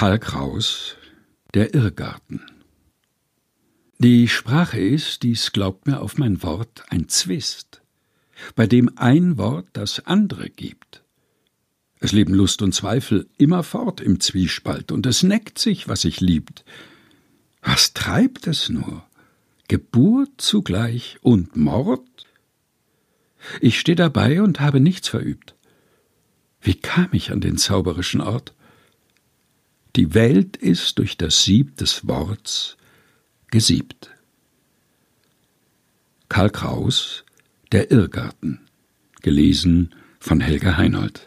Karl Kraus Der Irrgarten Die Sprache ist, dies glaubt mir auf mein Wort, ein Zwist, bei dem ein Wort das andere gibt. Es leben Lust und Zweifel immerfort im Zwiespalt, und es neckt sich, was sich liebt. Was treibt es nur? Geburt zugleich und Mord? Ich steh dabei und habe nichts verübt. Wie kam ich an den zauberischen Ort? Die Welt ist durch das Sieb des Worts gesiebt. Karl Kraus Der Irrgarten gelesen von Helga Heinold